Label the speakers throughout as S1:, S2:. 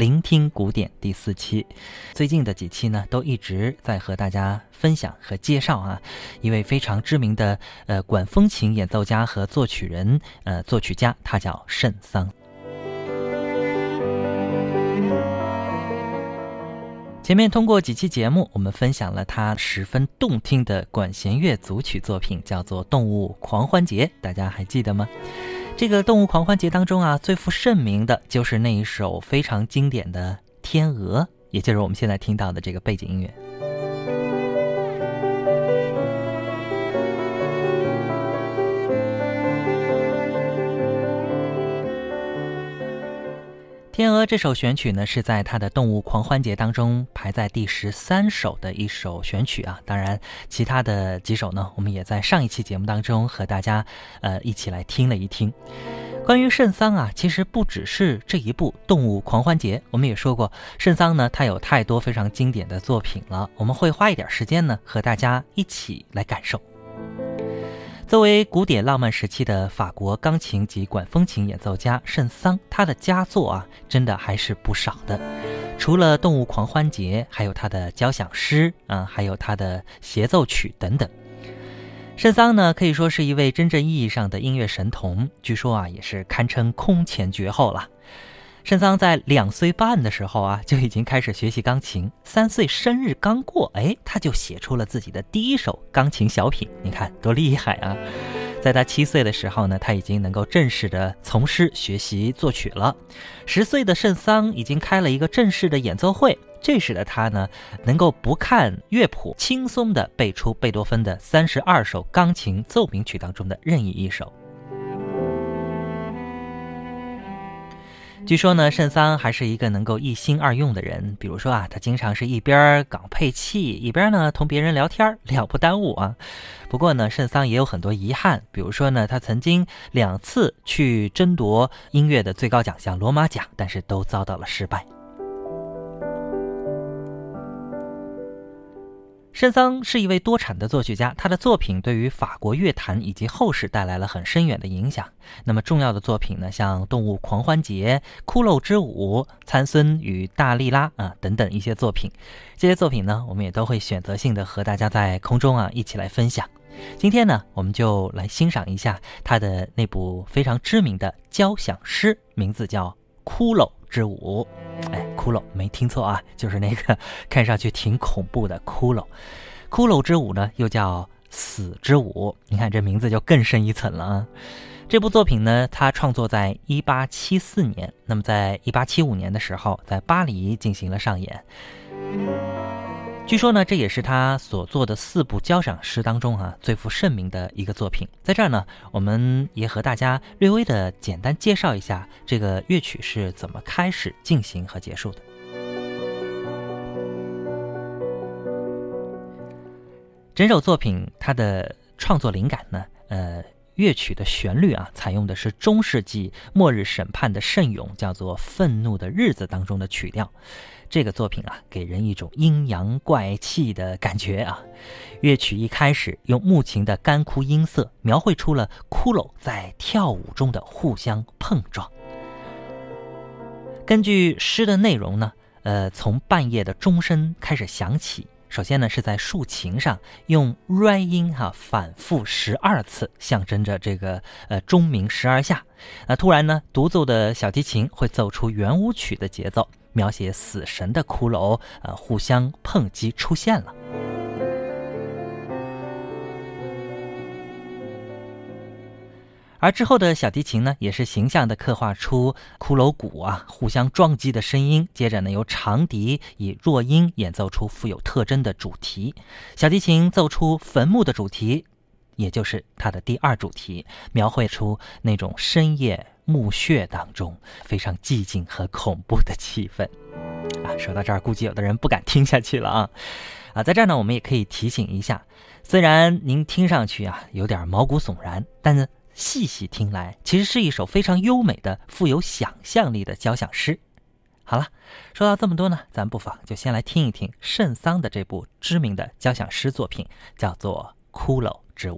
S1: 聆听古典第四期，最近的几期呢，都一直在和大家分享和介绍啊，一位非常知名的呃管风琴演奏家和作曲人，呃作曲家，他叫圣桑。前面通过几期节目，我们分享了他十分动听的管弦乐组曲作品，叫做《动物狂欢节》，大家还记得吗？这个动物狂欢节当中啊，最负盛名的就是那一首非常经典的《天鹅》，也就是我们现在听到的这个背景音乐。天鹅这首选曲呢，是在他的《动物狂欢节》当中排在第十三首的一首选曲啊。当然，其他的几首呢，我们也在上一期节目当中和大家呃一起来听了一听。关于圣桑啊，其实不只是这一部《动物狂欢节》，我们也说过，圣桑呢，他有太多非常经典的作品了。我们会花一点时间呢，和大家一起来感受。作为古典浪漫时期的法国钢琴及管风琴演奏家圣桑，他的佳作啊，真的还是不少的。除了《动物狂欢节》，还有他的交响诗啊，还有他的协奏曲等等。圣桑呢，可以说是一位真正意义上的音乐神童，据说啊，也是堪称空前绝后了。圣桑在两岁半的时候啊，就已经开始学习钢琴。三岁生日刚过，哎，他就写出了自己的第一首钢琴小品。你看多厉害啊！在他七岁的时候呢，他已经能够正式的从师学习作曲了。十岁的圣桑已经开了一个正式的演奏会，这时的他呢，能够不看乐谱，轻松的背出贝多芬的三十二首钢琴奏鸣曲当中的任意一首。据说呢，圣桑还是一个能够一心二用的人。比如说啊，他经常是一边搞配器，一边呢同别人聊天，了不耽误啊。不过呢，圣桑也有很多遗憾。比如说呢，他曾经两次去争夺音乐的最高奖项罗马奖，但是都遭到了失败。圣桑是一位多产的作曲家，他的作品对于法国乐坛以及后世带来了很深远的影响。那么重要的作品呢，像《动物狂欢节》《骷髅之舞》《参孙与大利拉》啊等等一些作品，这些作品呢，我们也都会选择性的和大家在空中啊一起来分享。今天呢，我们就来欣赏一下他的那部非常知名的交响诗，名字叫《骷髅之舞》。哎，骷髅没听错啊，就是那个 看上去挺恐怖的骷髅。骷髅之舞呢，又叫死之舞。你看这名字就更深一层了啊。这部作品呢，它创作在一八七四年，那么在一八七五年的时候，在巴黎进行了上演。据说呢，这也是他所做的四部交响诗当中啊最负盛名的一个作品。在这儿呢，我们也和大家略微的简单介绍一下这个乐曲是怎么开始进行和结束的。整首作品它的创作灵感呢，呃，乐曲的旋律啊，采用的是中世纪末日审判的圣咏，叫做《愤怒的日子》当中的曲调。这个作品啊，给人一种阴阳怪气的感觉啊。乐曲一开始用木琴的干枯音色，描绘出了骷髅在跳舞中的互相碰撞。根据诗的内容呢，呃，从半夜的钟声开始响起。首先呢，是在竖琴上用 re 音哈反复十二次，象征着这个呃钟鸣十二下。那突然呢，独奏的小提琴会奏出圆舞曲的节奏。描写死神的骷髅，呃，互相碰击出现了。而之后的小提琴呢，也是形象的刻画出骷髅骨啊互相撞击的声音。接着呢，由长笛以弱音演奏出富有特征的主题。小提琴奏出坟墓的主题，也就是它的第二主题，描绘出那种深夜。墓穴当中，非常寂静和恐怖的气氛。啊，说到这儿，估计有的人不敢听下去了啊！啊，在这儿呢，我们也可以提醒一下，虽然您听上去啊有点毛骨悚然，但是细细听来，其实是一首非常优美的、富有想象力的交响诗。好了，说到这么多呢，咱不妨就先来听一听圣桑的这部知名的交响诗作品，叫做《骷髅之舞》。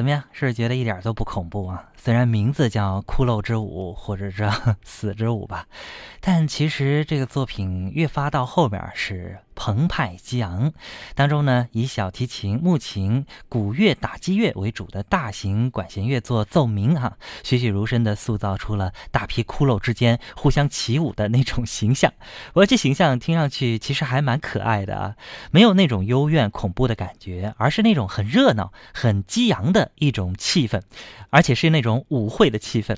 S1: 怎么样？是不是觉得一点都不恐怖啊？虽然名字叫《骷髅之舞》或者是 死之舞吧，但其实这个作品越发到后面是。澎湃激昂，当中呢以小提琴、木琴、鼓乐、打击乐为主的大型管弦乐作奏鸣，哈，栩栩如生地塑造出了大批骷髅之间互相起舞的那种形象。我这形象听上去其实还蛮可爱的啊，没有那种幽怨恐怖的感觉，而是那种很热闹、很激昂的一种气氛，而且是那种舞会的气氛。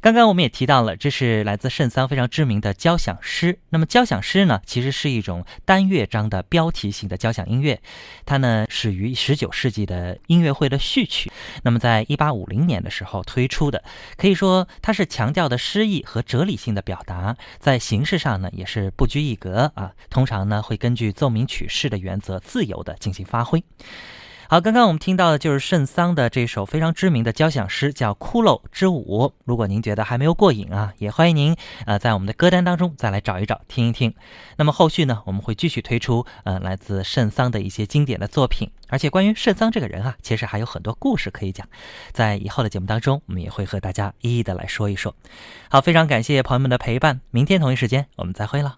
S1: 刚刚我们也提到了，这是来自圣桑非常知名的交响诗。那么交响诗呢，其实是一种单乐章的标题性的交响音乐，它呢始于十九世纪的音乐会的序曲。那么在一八五零年的时候推出的，可以说它是强调的诗意和哲理性的表达，在形式上呢也是不拘一格啊。通常呢会根据奏鸣曲式的原则自由的进行发挥。好，刚刚我们听到的就是圣桑的这首非常知名的交响诗，叫《骷髅之舞》。如果您觉得还没有过瘾啊，也欢迎您呃在我们的歌单当中再来找一找听一听。那么后续呢，我们会继续推出呃来自圣桑的一些经典的作品，而且关于圣桑这个人啊，其实还有很多故事可以讲。在以后的节目当中，我们也会和大家一一的来说一说。好，非常感谢朋友们的陪伴，明天同一时间我们再会了。《